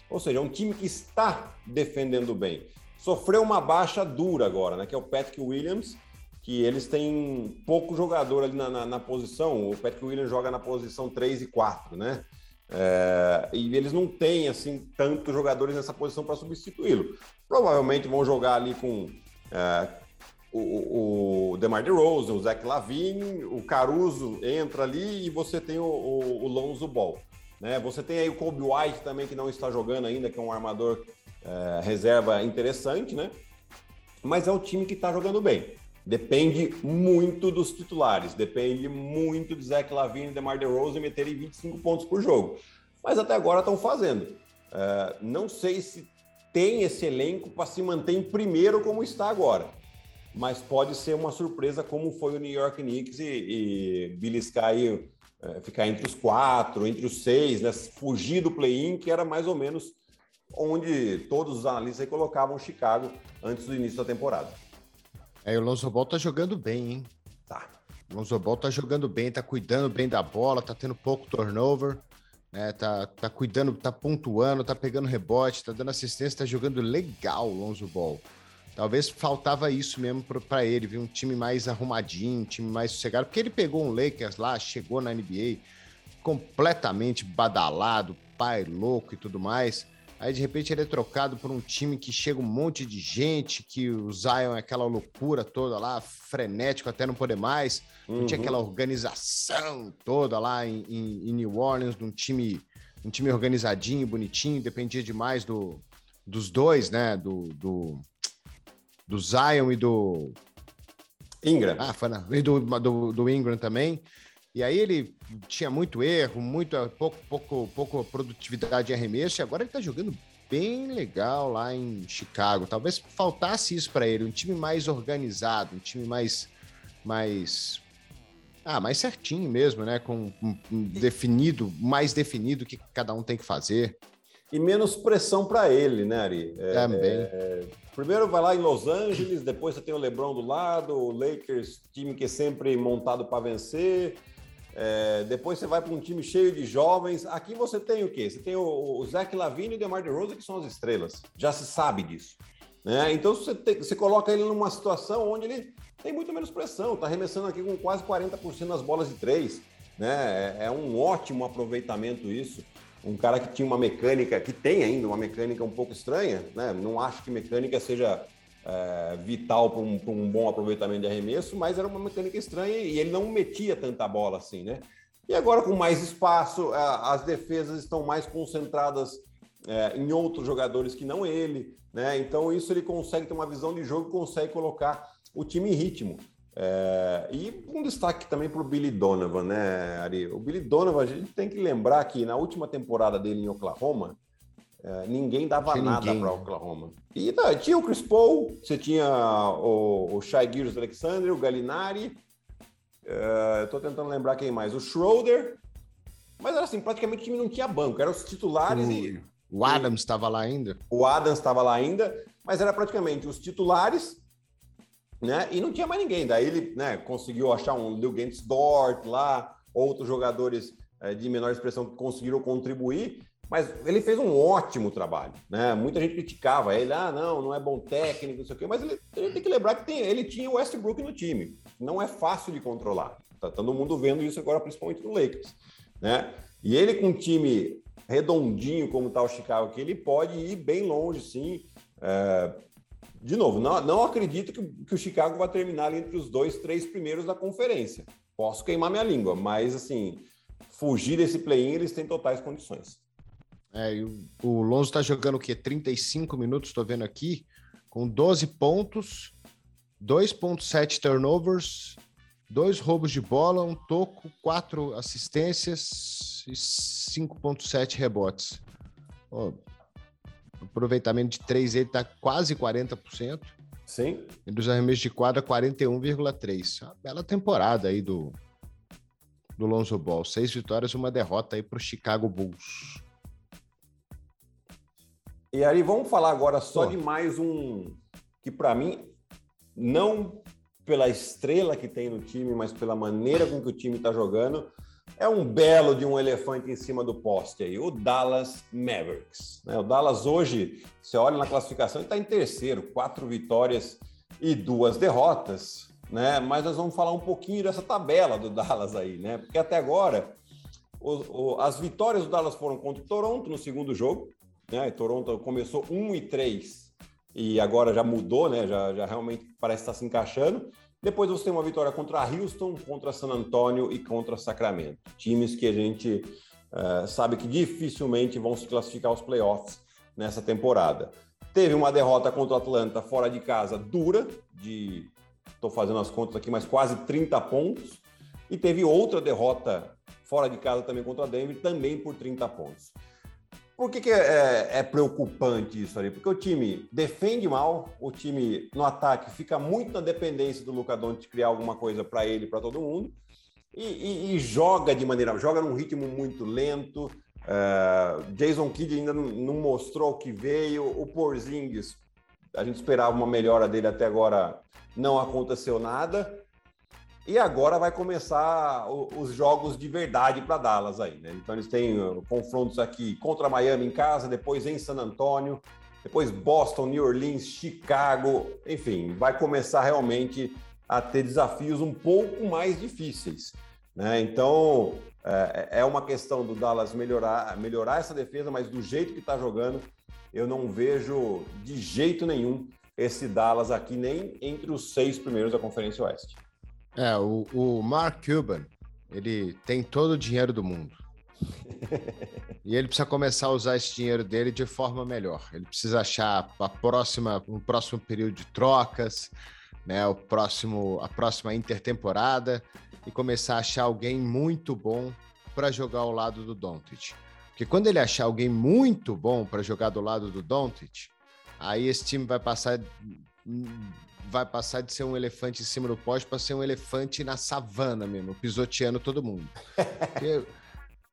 Ou seja, é um time que está defendendo bem. Sofreu uma baixa dura agora, né? Que é o Patrick Williams, que eles têm pouco jogador ali na, na, na posição. O Patrick Williams joga na posição 3 e 4, né? É, e eles não têm assim tantos jogadores nessa posição para substituí-lo. Provavelmente vão jogar ali com é, o, o DeMar DeRozan, o Zach Lavine, o Caruso entra ali e você tem o, o, o Lonzo Ball. Né? Você tem aí o Kobe White também que não está jogando ainda, que é um armador é, reserva interessante, né? Mas é um time que está jogando bem. Depende muito dos titulares, depende muito de Zach Lavine e DeMar DeRozan meterem 25 pontos por jogo. Mas até agora estão fazendo. Uh, não sei se tem esse elenco para se manter em primeiro como está agora. Mas pode ser uma surpresa como foi o New York Knicks e, e beliscar aí, uh, ficar entre os quatro, entre os seis, né? fugir do play-in, que era mais ou menos onde todos os analistas colocavam Chicago antes do início da temporada. É, o Lonzo Ball tá jogando bem, hein? Tá. O Lonzo Ball tá jogando bem, tá cuidando bem da bola, tá tendo pouco turnover, né? Tá, tá cuidando, tá pontuando, tá pegando rebote, tá dando assistência, tá jogando legal o Lonzo Ball. Talvez faltava isso mesmo para ele, viu? Um time mais arrumadinho, um time mais sossegado, porque ele pegou um Lakers lá, chegou na NBA completamente badalado, pai louco e tudo mais. Aí de repente ele é trocado por um time que chega um monte de gente, que o Zion é aquela loucura toda lá, frenético até não poder mais. Não uhum. tinha aquela organização toda lá em, em, em, New Orleans, de um time, um time organizadinho, bonitinho, dependia demais do, dos dois, né? Do, do, do Zion e do. Ingram. Ah, foi na, e do, do, do Ingram também. E aí ele tinha muito erro, muito pouco, pouco, pouco produtividade de arremesso, e agora ele tá jogando bem legal lá em Chicago. Talvez faltasse isso para ele, um time mais organizado, um time mais mais ah, mais certinho mesmo, né, com um, um definido, mais definido o que cada um tem que fazer. E menos pressão para ele, né, Ari? É, Também. É, primeiro vai lá em Los Angeles, depois você tem o LeBron do lado, o Lakers, time que é sempre montado para vencer. É, depois você vai para um time cheio de jovens. Aqui você tem o quê? Você tem o, o Zach Lavine e o DeMar DeRozan, que são as estrelas. Já se sabe disso. Né? Então você, você coloca ele numa situação onde ele tem muito menos pressão. Está arremessando aqui com quase 40% nas bolas de três. Né? É, é um ótimo aproveitamento isso. Um cara que tinha uma mecânica, que tem ainda uma mecânica um pouco estranha, né? Não acho que mecânica seja é, vital para um, um, bom aproveitamento de arremesso, mas era uma mecânica estranha e ele não metia tanta bola assim, né? E agora, com mais espaço, as defesas estão mais concentradas é, em outros jogadores que não ele, né? Então, isso ele consegue ter uma visão de jogo, consegue colocar o time em ritmo. É, e um destaque também para o Billy Donovan, né, Ari? O Billy Donovan, a gente tem que lembrar que na última temporada dele em Oklahoma, é, ninguém dava tinha nada para Oklahoma. E tá, tinha o Chris Paul, você tinha o, o Shai Gilles Alexander, o Gallinari, uh, tô tentando lembrar quem mais, o Schroeder, mas era assim, praticamente o time não tinha banco, eram os titulares o, e... O Adams estava lá ainda? O Adams estava lá ainda, mas era praticamente os titulares, né, e não tinha mais ninguém. Daí ele né, conseguiu achar um Lil Dort lá, outros jogadores é, de menor expressão que conseguiram contribuir, mas ele fez um ótimo trabalho, né? Muita gente criticava ele, ah, não, não é bom técnico, não sei o quê, mas ele, ele tem que lembrar que tem, ele tinha o Westbrook no time. Não é fácil de controlar. Tá todo mundo vendo isso agora, principalmente no Lakers, né? E ele com um time redondinho como tá o Chicago aqui, ele pode ir bem longe, sim. É... De novo, não, não acredito que, que o Chicago vai terminar entre os dois, três primeiros da conferência. Posso queimar minha língua, mas assim, fugir desse play-in eles têm totais condições. É, o, Lonzo está jogando o quê? 35 minutos, estou vendo aqui, com 12 pontos, 2.7 turnovers, dois roubos de bola, um toco, quatro assistências e 5.7 rebotes. Oh, aproveitamento de 3 ele está quase 40%. Sim. E dos arremessos de quadra, 41,3. Uma bela temporada aí do, do Lonzo Ball. Seis vitórias, uma derrota aí para o Chicago Bulls. E aí vamos falar agora só Pô. de mais um que para mim não pela estrela que tem no time, mas pela maneira com que o time está jogando, é um belo de um elefante em cima do poste aí, o Dallas Mavericks. Né? O Dallas hoje, você olha na classificação, está em terceiro, quatro vitórias e duas derrotas. né? Mas nós vamos falar um pouquinho dessa tabela do Dallas aí, né? Porque até agora o, o, as vitórias do Dallas foram contra o Toronto no segundo jogo, né? Toronto começou 1 e 3 e agora já mudou, né? Já, já realmente parece estar se encaixando. Depois você tem uma vitória contra Houston, contra San Antonio e contra Sacramento. Times que a gente uh, sabe que dificilmente vão se classificar aos playoffs nessa temporada. Teve uma derrota contra o Atlanta fora de casa dura, de estou fazendo as contas aqui, mas quase 30 pontos. E teve outra derrota fora de casa também contra a Denver, também por 30 pontos. Por que, que é, é, preocupante isso ali? Porque o time defende mal, o time no ataque fica muito na dependência do Luca Doncic criar alguma coisa para ele, para todo mundo, e, e, e, joga de maneira, joga num ritmo muito lento. Uh, Jason Kidd ainda não, não, mostrou o que veio. O Porzingis, a gente esperava uma melhora dele até agora, não aconteceu nada. E agora vai começar os jogos de verdade para Dallas aí, né? Então eles têm uh, confrontos aqui contra Miami em casa, depois em San Antônio, depois Boston, New Orleans, Chicago, enfim, vai começar realmente a ter desafios um pouco mais difíceis, né? Então é, é uma questão do Dallas melhorar, melhorar essa defesa, mas do jeito que está jogando, eu não vejo de jeito nenhum esse Dallas aqui nem entre os seis primeiros da Conferência Oeste. É, o, o Mark Cuban, ele tem todo o dinheiro do mundo. e ele precisa começar a usar esse dinheiro dele de forma melhor. Ele precisa achar a próxima, um próximo período de trocas, né, o próximo, a próxima intertemporada e começar a achar alguém muito bom para jogar ao lado do Doncic. Porque quando ele achar alguém muito bom para jogar do lado do Doncic, aí esse time vai passar vai passar de ser um elefante em cima do poste para ser um elefante na savana mesmo, pisoteando todo mundo.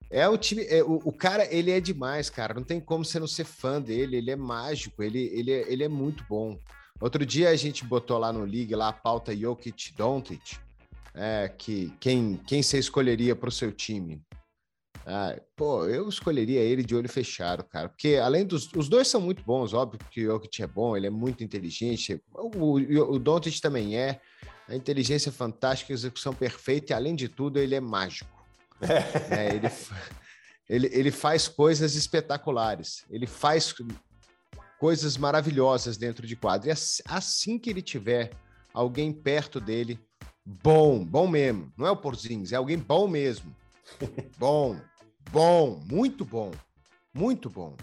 é o time, é, o, o, cara, ele é demais, cara. Não tem como você não ser fã dele. Ele é mágico, ele, ele, é, ele é muito bom. Outro dia a gente botou lá no League lá a pauta Jokic Doncic, é, que quem, quem você escolheria para o seu time? Ah, pô, eu escolheria ele de olho fechado, cara. Porque além dos. Os dois são muito bons, óbvio que o Jokic é bom, ele é muito inteligente. O, o, o Doncic também é. A inteligência é fantástica, a execução perfeita, e além de tudo, ele é mágico. É. Ele, ele, ele faz coisas espetaculares. Ele faz coisas maravilhosas dentro de quadro. E assim que ele tiver alguém perto dele, bom, bom mesmo. Não é o Porzingis, é alguém bom mesmo. Bom, bom, muito bom, muito bom.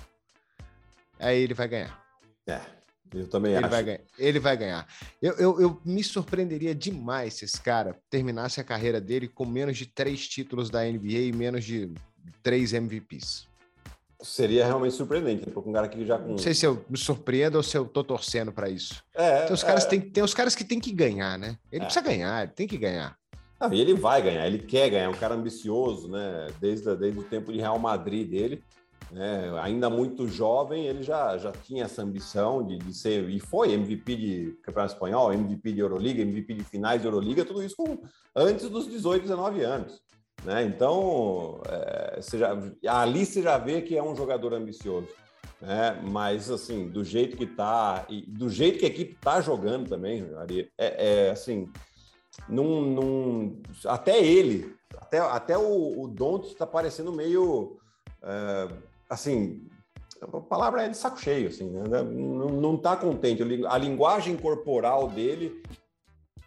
Aí ele vai ganhar. É, eu também ele acho. Vai ganhar, ele vai ganhar. Eu, eu, eu, me surpreenderia demais se esse cara terminasse a carreira dele com menos de três títulos da NBA e menos de três MVPs. Seria realmente surpreendente, né? um cara que já. Não sei se eu me surpreendo ou se eu tô torcendo para isso. É, tem os, caras é... tem, tem os caras que tem que ganhar, né? Ele é. precisa ganhar, ele tem que ganhar. E ele vai ganhar, ele quer ganhar, é um cara ambicioso, né? Desde, desde o tempo de Real Madrid dele, né? ainda muito jovem, ele já, já tinha essa ambição de, de ser, e foi MVP de Campeonato Espanhol, MVP de Euroliga, MVP de finais de Euroliga, tudo isso com, antes dos 18, 19 anos. Né? Então, é, você já, ali você já vê que é um jogador ambicioso. Né? Mas, assim, do jeito que tá, e do jeito que a equipe tá jogando também, é, é assim, num, num, até ele, até, até o, o Don't está parecendo meio é, assim. A palavra é de saco cheio, assim, né? não, não tá contente. A linguagem corporal dele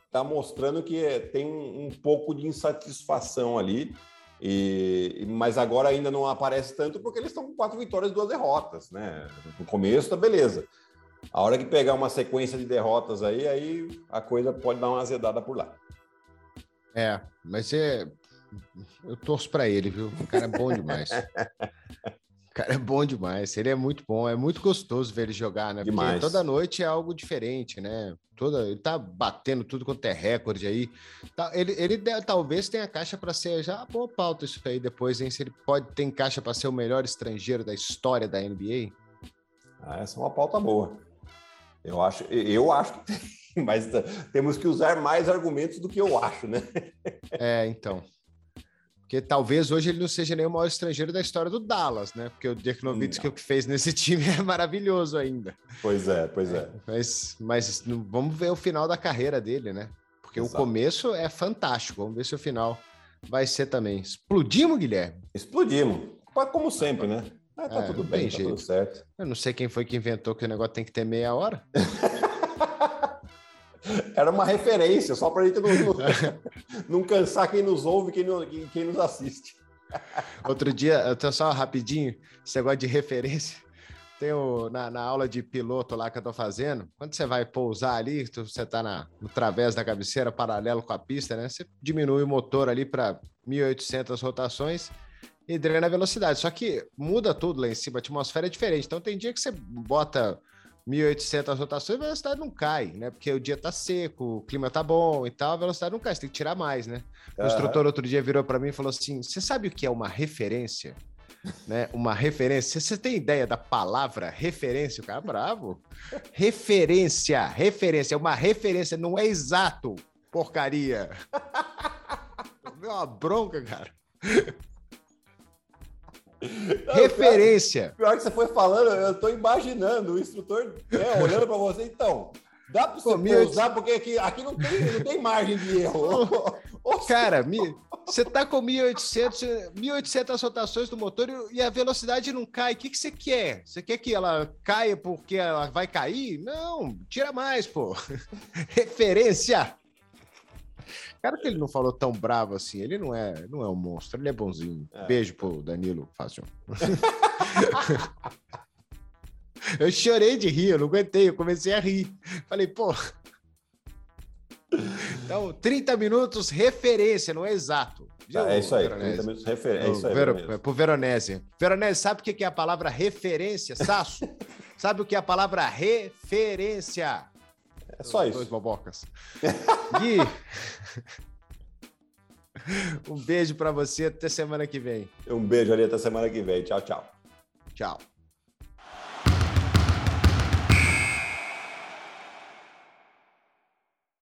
está mostrando que tem um, um, pouco de insatisfação ali. E, mas agora ainda não aparece tanto porque eles estão com quatro vitórias e duas derrotas, né? No começo tá beleza. A hora que pegar uma sequência de derrotas aí, aí a coisa pode dar uma azedada por lá. É, mas é. Eu torço para ele, viu? O cara é bom demais. o cara é bom demais. Ele é muito bom. É muito gostoso ver ele jogar, né? Demais. Porque toda noite é algo diferente, né? Toda, ele tá batendo tudo quanto é recorde aí. Tá, ele, ele talvez tenha caixa para ser já boa pauta isso aí depois, hein? Se ele pode ter caixa para ser o melhor estrangeiro da história da NBA. Ah, essa é uma pauta boa. Eu acho, eu acho que tem, mas temos que usar mais argumentos do que eu acho, né? É, então. Porque talvez hoje ele não seja nem o maior estrangeiro da história do Dallas, né? Porque o Dirk Nowitzki o que fez nesse time é maravilhoso ainda. Pois é, pois é. é mas, mas vamos ver o final da carreira dele, né? Porque Exato. o começo é fantástico. Vamos ver se o final vai ser também. Explodimos, Guilherme? Explodimos. Como sempre, né? Ah, tá é, tudo bem, tá tudo certo. Eu não sei quem foi que inventou que o negócio tem que ter meia hora. Era uma referência, só para a gente não, não, cansar quem nos ouve e quem, nos assiste. Outro dia, eu tenho só rapidinho, esse negócio de referência. Tem o, na, na, aula de piloto lá que eu tô fazendo, quando você vai pousar ali, tu, você tá na, no través da cabeceira, paralelo com a pista, né? Você diminui o motor ali para 1.800 rotações e drena a velocidade. Só que muda tudo lá em cima, a atmosfera é diferente. Então tem dia que você bota 1.800 rotações, a velocidade não cai, né? Porque o dia tá seco, o clima tá bom e tal, a velocidade não cai, você tem que tirar mais, né? O instrutor outro dia virou para mim e falou assim: Você sabe o que é uma referência? né? Uma referência. Você tem ideia da palavra referência? O cara é bravo. Referência, referência, é uma referência, não é exato, porcaria. Deu uma bronca, cara. Não, Referência. Pior, pior, que você foi falando, eu tô imaginando o instrutor né, olhando para você, então. Dá para você usar, porque aqui, aqui não, tem, não tem margem de erro. Cara, você tá com 1.800, 1.800 rotações do motor e a velocidade não cai. O que, que você quer? Você quer que ela caia porque ela vai cair? Não, tira mais, pô. Referência. Cara que ele não falou tão bravo assim, ele não é, não é um monstro, ele é bonzinho. É. Beijo pro Danilo Fácil. eu chorei de rir, eu não aguentei, eu comecei a rir. Falei, pô. Então, 30 minutos referência, não é exato. Viu, é isso aí, Veronese? 30 minutos referência. É isso aí. Ver, pro Veronese. Veronese, sabe o que é a palavra referência, Saço? sabe o que é a palavra referência? É só isso. Dois bobocas. Gui, um beijo para você até semana que vem. Um beijo ali até semana que vem. Tchau, tchau. Tchau.